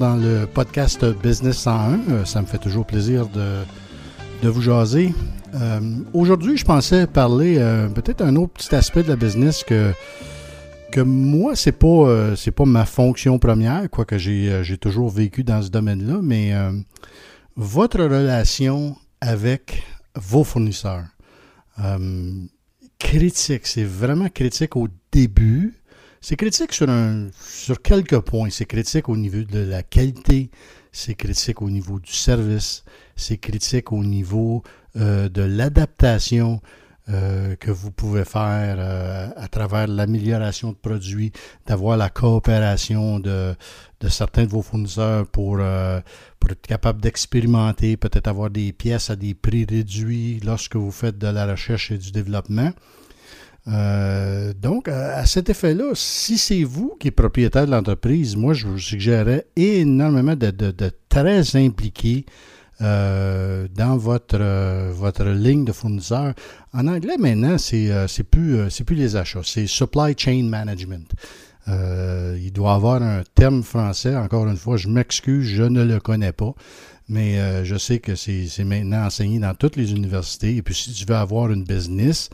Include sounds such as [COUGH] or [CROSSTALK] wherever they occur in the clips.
dans le podcast Business 101. Euh, ça me fait toujours plaisir de, de vous jaser. Euh, aujourd'hui, je pensais parler euh, peut-être un autre petit aspect de la business que, que moi, c'est pas, pas ma fonction première, quoique j'ai toujours vécu dans ce domaine-là, mais votre relation avec vos fournisseurs. critique, c'est vraiment critique au début c'est critique sur, un, sur quelques points. C'est critique au niveau de la qualité, c'est critique au niveau du service, c'est critique au niveau euh, de l'adaptation euh, que vous pouvez faire euh, à travers l'amélioration de produits, d'avoir la coopération de, de, certains de vos fournisseurs pour, pour être capable d'expérimenter, peut-être avoir des pièces à des prix réduits lorsque vous faites de la recherche et du développement. Euh, donc, à, cet effet-là, si c'est vous qui êtes propriétaire de l'entreprise, moi, je vous suggérerais énormément d'être de, très impliqué euh, dans votre, euh, votre ligne de fournisseurs. En anglais, maintenant, c'est c'est plus, plus les achats, c'est supply chain management. il doit avoir un terme français. Encore une fois, je m'excuse, je ne le connais pas. Mais je sais que c'est maintenant enseigné dans toutes les universités. Et puis, si tu veux avoir une business,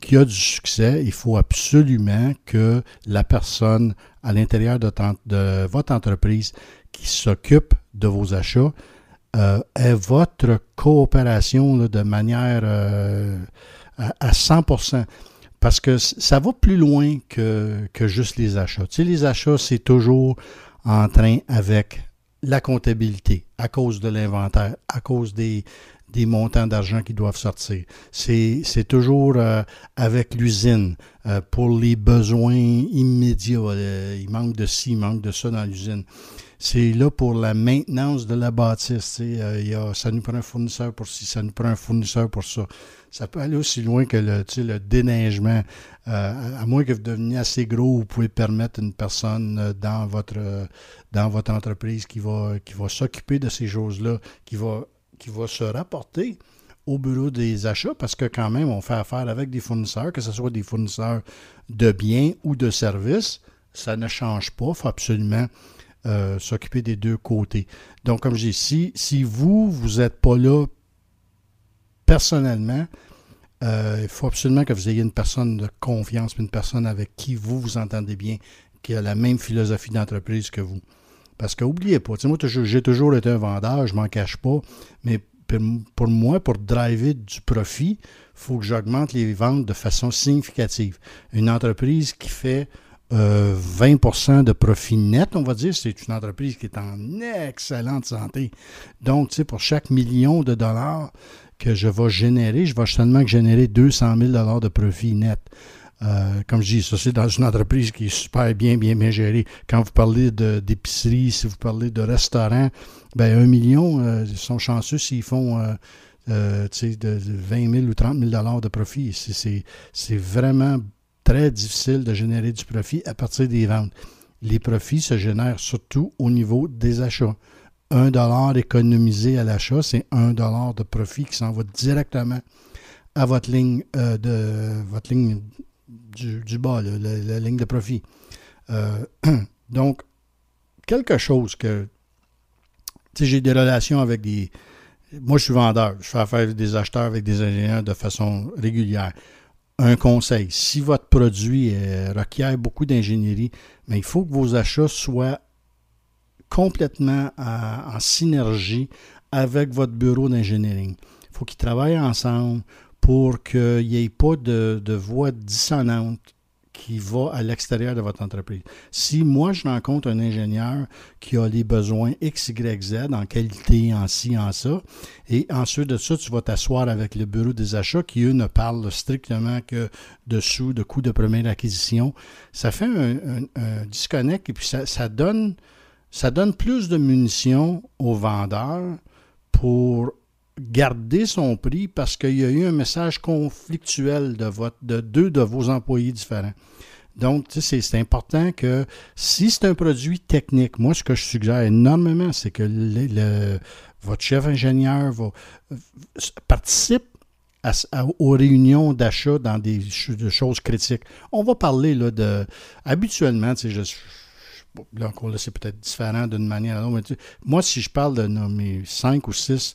qui a du succès, il faut absolument que la personne à l'intérieur de, votre entreprise qui s'occupe de vos achats euh, ait votre coopération de manière euh, à, 100%. Parce que ça va plus loin que, que juste les achats. Les achats, c'est toujours en train avec la comptabilité, à cause de l'inventaire, à cause des, des montants d'argent qui doivent sortir. C'est, toujours euh, avec l'usine euh, pour les besoins immédiats. Euh, il manque de ci, il manque de ça dans l'usine. C'est là pour la maintenance de la bâtisse. Ça nous prend un fournisseur pour ci, ça nous prend un fournisseur pour ça. Ça peut aller aussi loin que le, déneigement. à moins que vous deveniez assez gros, vous pouvez permettre une personne dans votre, dans votre entreprise qui va, qui va s'occuper de ces choses-là, qui va qui va se rapporter au bureau des achats parce que quand même, on fait affaire avec des fournisseurs, que ce soit des fournisseurs de biens ou de services. Ça ne change pas. Il faut absolument euh, s'occuper des deux côtés. Donc, comme je dis, si, si vous, vous n'êtes pas là personnellement, euh, il faut absolument que vous ayez une personne de confiance, une personne avec qui vous vous entendez bien, qui a la même philosophie d'entreprise que vous. Parce que n'oubliez pas, moi, j'ai toujours été un vendeur, je m'en cache pas, mais pour moi, pour driver du profit, il faut que j'augmente les ventes de façon significative. Une entreprise qui fait 20% euh, de profit net, on va dire, c'est une entreprise qui est en excellente santé. Donc, pour chaque million de dollars que je vais générer, je vais seulement générer 200 000 dollars de profit net. Euh, comme je dis, ça c'est dans une entreprise qui est super bien, bien, bien gérée. Quand vous parlez d'épicerie, si vous parlez de restaurant, ben un million, euh, ils sont chanceux s'ils font euh, de 20 000 ou 30 000 dollars de profit. C'est vraiment très difficile de générer du profit à partir des ventes. Les profits se génèrent surtout au niveau des achats. Un dollar économisé à l'achat, c'est un dollar de profit qui s'en va directement à votre ligne de votre ligne du, bas, la, ligne de profit. Euh, [CLEARS THROAT] donc, quelque chose que. Tu j'ai des relations avec des. Moi, je suis vendeur. Je fais affaire avec des acheteurs, avec des ingénieurs de façon régulière. Un conseil, si votre produit requiert beaucoup d'ingénierie, mais il faut que vos achats soient complètement en synergie avec votre bureau d'ingénierie. Il faut qu'ils travaillent ensemble pour qu'il n'y ait pas de, voix dissonante qui va à l'extérieur de votre entreprise. Si moi, je rencontre un ingénieur qui a les besoins X, Y, Z en qualité, en ci, en ça, et ensuite de ça, tu vas t'asseoir avec le bureau des achats qui, eux, ne parlent strictement que de sous, de coûts de première acquisition. Ça fait un, disconnect et puis ça, donne, ça donne plus de munitions aux vendeurs pour garder son prix parce qu'il y a eu un message conflictuel de, votre, de deux de vos employés différents. Donc, c'est important que si c'est un produit technique, moi, ce que je suggère énormément, c'est que le, votre chef ingénieur participe aux réunions d'achat dans des, choses critiques. On va parler là, de. Habituellement, je, là encore, là, c'est peut-être différent d'une manière à l'autre. Moi, si je parle de mes cinq ou six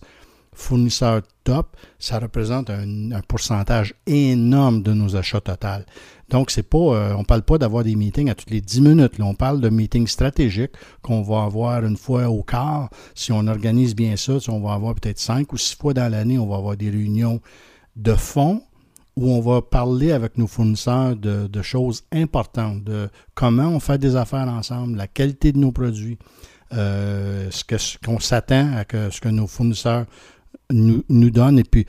fournisseurs top, ça représente un, pourcentage énorme de nos achats total. Donc, c'est pas, euh, on parle pas d'avoir des meetings à toutes les 10 minutes. Là. On parle de meetings stratégiques qu'on va avoir une fois au quart. Si on organise bien ça, on va avoir peut-être cinq ou six fois dans l'année, on va avoir des réunions de fond où on va parler avec nos fournisseurs de, choses importantes, de comment on fait des affaires ensemble, la qualité de nos produits, euh, ce qu'on s'attend à ce que nos fournisseurs nous, nous donnent, et puis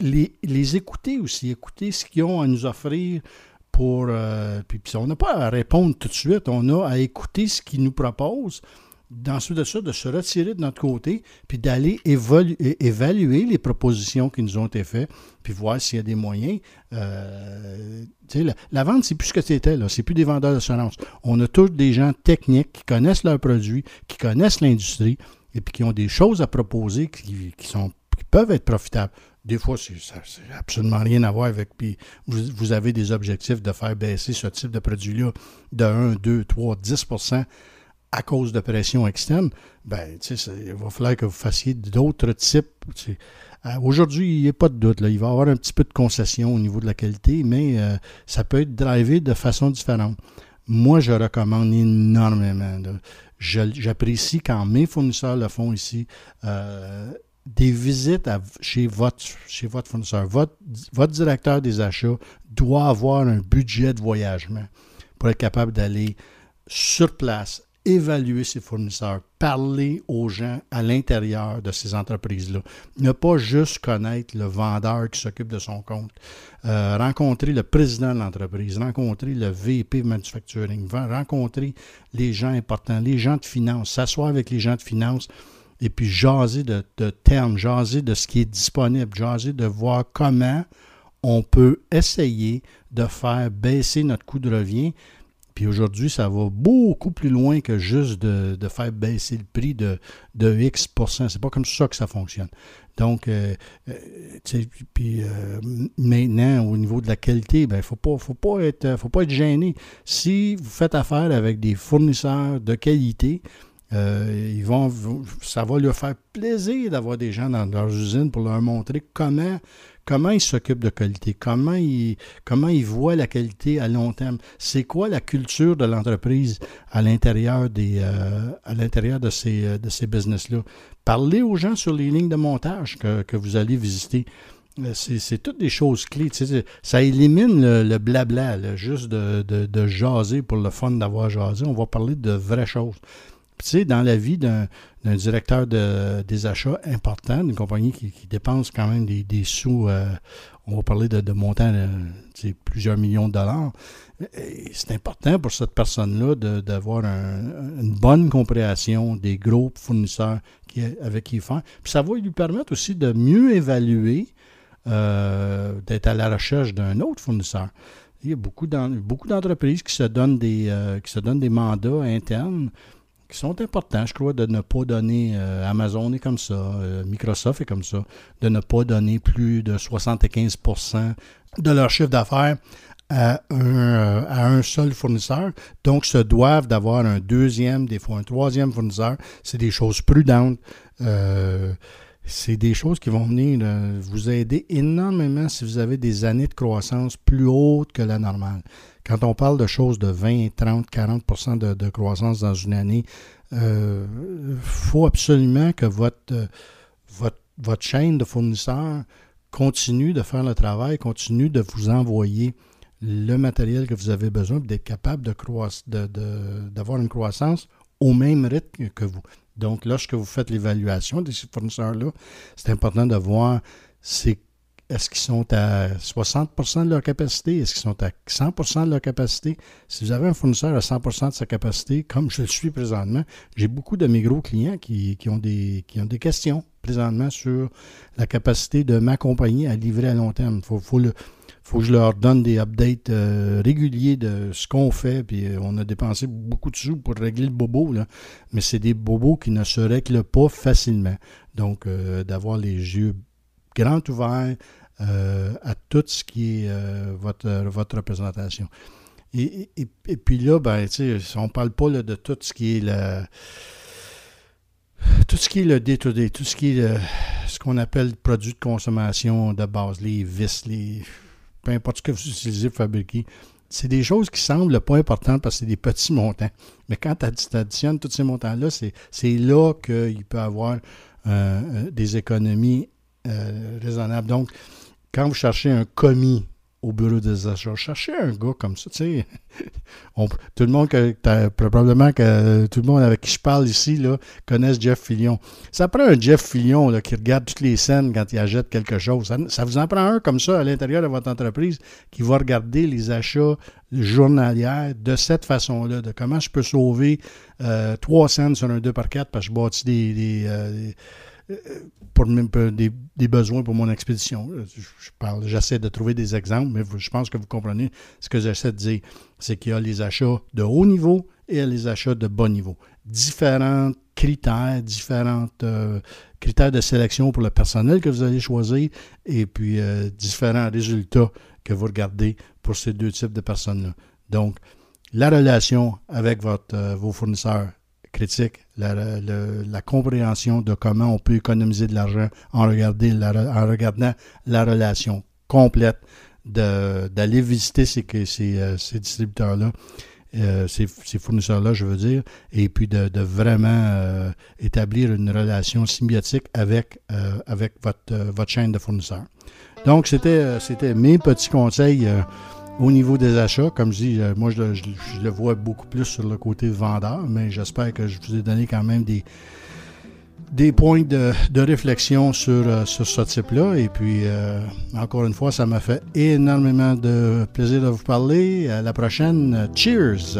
les, les écouter aussi, écouter ce qu'ils ont à nous offrir pour... Euh, puis, puis, on n'a pas à répondre tout de suite, on a à écouter ce qu'ils nous proposent, ensuite de ça, de se retirer de notre côté, puis d'aller évaluer les propositions qui nous ont été faites, puis voir s'il y a des moyens. Euh, la, la, vente, c'est plus ce que c'était, là. C'est plus des vendeurs d'assurance. On a tous des gens techniques qui connaissent leurs produits, qui connaissent l'industrie, et puis qui ont des choses à proposer qui, sont, qui peuvent être profitables. Des fois, ça n'a absolument rien à voir avec. Puis vous, avez des objectifs de faire baisser ce type de produit-là de 1, 2, 3, 10% à cause de pression externe, ben, il va falloir que vous fassiez d'autres types. Euh, aujourd'hui, il n'y a pas de doute. Il va y avoir un petit peu de concession au niveau de la qualité, mais euh, ça peut être drivé de façon différente. Moi, je recommande énormément. J'apprécie quand mes fournisseurs le font ici. Euh, des visites chez, votre, chez votre fournisseur. Votre, directeur des achats doit avoir un budget de voyagement pour être capable d'aller sur place, évaluer ses fournisseurs, parler aux gens à l'intérieur de ces entreprises-là. Ne pas juste connaître le vendeur qui s'occupe de son compte. Euh, rencontrer le président de l'entreprise, rencontrer le VP manufacturing, rencontrer les gens importants, les gens de finance, s'asseoir avec les gens de finance et puis jaser de, termes, jaser de ce qui est disponible, jaser de voir comment on peut essayer de faire baisser notre coût de revient puis aujourd'hui, ça va beaucoup plus loin que juste de, faire baisser le prix de, de X C'est pas comme ça que ça fonctionne. Donc, euh, euh, puis euh, maintenant, au niveau de la qualité, il ben, ne faut pas, faut pas, faut pas être gêné. Si vous faites affaire avec des fournisseurs de qualité, ils vont, ça va leur faire plaisir d'avoir des gens dans leurs usines pour leur montrer comment comment ils s'occupent de qualité, comment ils, comment ils voient la qualité à long terme, c'est quoi la culture de l'entreprise à l'intérieur des euh, à l'intérieur de ces, euh, de ces business-là? Parlez aux gens sur les lignes de montage que, vous allez visiter. Euh, c'est toutes des choses clés. ça élimine le, blabla, juste de, de, jaser pour le fun d'avoir jasé. On va parler de vraies choses. Tu sais, dans la vie d'un directeur de, des achats important, d'une compagnie qui, dépense quand même des, sous, euh, on va parler de, montants de plusieurs millions de dollars, c'est important pour cette personne-là d'avoir une bonne compréhension des groupes fournisseurs avec qui il fait. Puis ça va lui permettre aussi de mieux évaluer, euh, d'être à la recherche d'un autre fournisseur. Il y a beaucoup d'entreprises qui se donnent des euh, qui se donnent des mandats internes qui sont importants, je crois, de ne pas donner, euh, Amazon est comme ça, euh, Microsoft est comme ça, de ne pas donner plus de 75% de leur chiffre d'affaires à un, euh, à un seul fournisseur. Donc, se doivent d'avoir un deuxième, des fois un troisième fournisseur. C'est des choses prudentes. C'est des choses qui vont venir vous aider énormément si vous avez des années de croissance plus hautes que la normale. Quand on parle de choses de 20, 30, 40% de, croissance dans une année, il euh, faut absolument que votre, votre, votre, chaîne de fournisseurs continue de faire le travail, continue de vous envoyer le matériel que vous avez besoin, d'être capable de d'avoir une croissance au même rythme que vous. Donc, lorsque vous faites l'évaluation de ces fournisseurs-là, c'est important de voir est-ce qu'ils sont à 60% de leur capacité? Est-ce qu'ils sont à 100% de leur capacité? Si vous avez un fournisseur à 100% de sa capacité, comme je le suis présentement, j'ai beaucoup de mes gros clients qui, ont des, qui ont des questions présentement sur la capacité de ma compagnie à livrer à long terme. Faut, que je leur donne des updates euh, réguliers de ce qu'on fait. Puis euh, on a dépensé beaucoup de sous pour régler le bobo, là. mais c'est des bobos qui ne se règlent pas facilement. Donc, euh, d'avoir les yeux grand ouvert euh, à tout ce qui est votre, votre représentation. Et, puis là, ben, on parle pas de tout ce qui est le. Tout ce qui est le day-to-day, tout ce qui est ce qu'on appelle produits de consommation de base, les vis, les. Peu importe ce que vous utilisez pour fabriquer. C'est des choses qui semblent pas importantes parce que c'est des petits montants. Mais quand tu additionnes tous ces montants-là, c'est là qu'il peut y avoir euh, des économies euh, raisonnables. Donc, quand vous cherchez un commis au bureau des achats. Cherchez un gars comme ça, tu sais. [LAUGHS] tout le monde que probablement que tout le monde avec qui je parle ici là, connaisse Jeff Fillion. Ça prend un Jeff Fillion là, qui regarde toutes les scènes quand il achète quelque chose. Ça, vous en prend un comme ça à l'intérieur de votre entreprise qui va regarder les achats journaliers de cette façon-là, de comment je peux sauver euh, 3 cents sur un 2 par 4 parce que je bâtis des, des euh, pour des, des, besoins pour mon expédition. Parle, j'essaie de trouver des exemples, mais je pense que vous comprenez ce que j'essaie de dire. C'est qu'il y a les achats de haut niveau et les achats de bas niveau. Différents critères, différents euh, critères de sélection pour le personnel que vous allez choisir et puis euh, différents résultats que vous regardez pour ces deux types de personnes-là. Donc, la relation avec votre, euh, vos fournisseurs critique, la, compréhension de comment on peut économiser de l'argent en, en regardant la relation complète, d'aller visiter ces, ces, euh, ces distributeurs-là, euh, ces, fournisseurs-là, je veux dire, et puis de, vraiment euh, établir une relation symbiotique avec, avec votre, votre chaîne de fournisseurs. Donc, c'était mes petits conseils au niveau des achats, comme je dis, euh, moi je le, vois beaucoup plus sur le côté vendeur, mais j'espère que je vous ai donné quand même des, des points de, réflexion sur, euh, sur ce type-là. Et puis, euh, encore une fois, ça m'a fait énormément de plaisir de vous parler. À la prochaine. Cheers!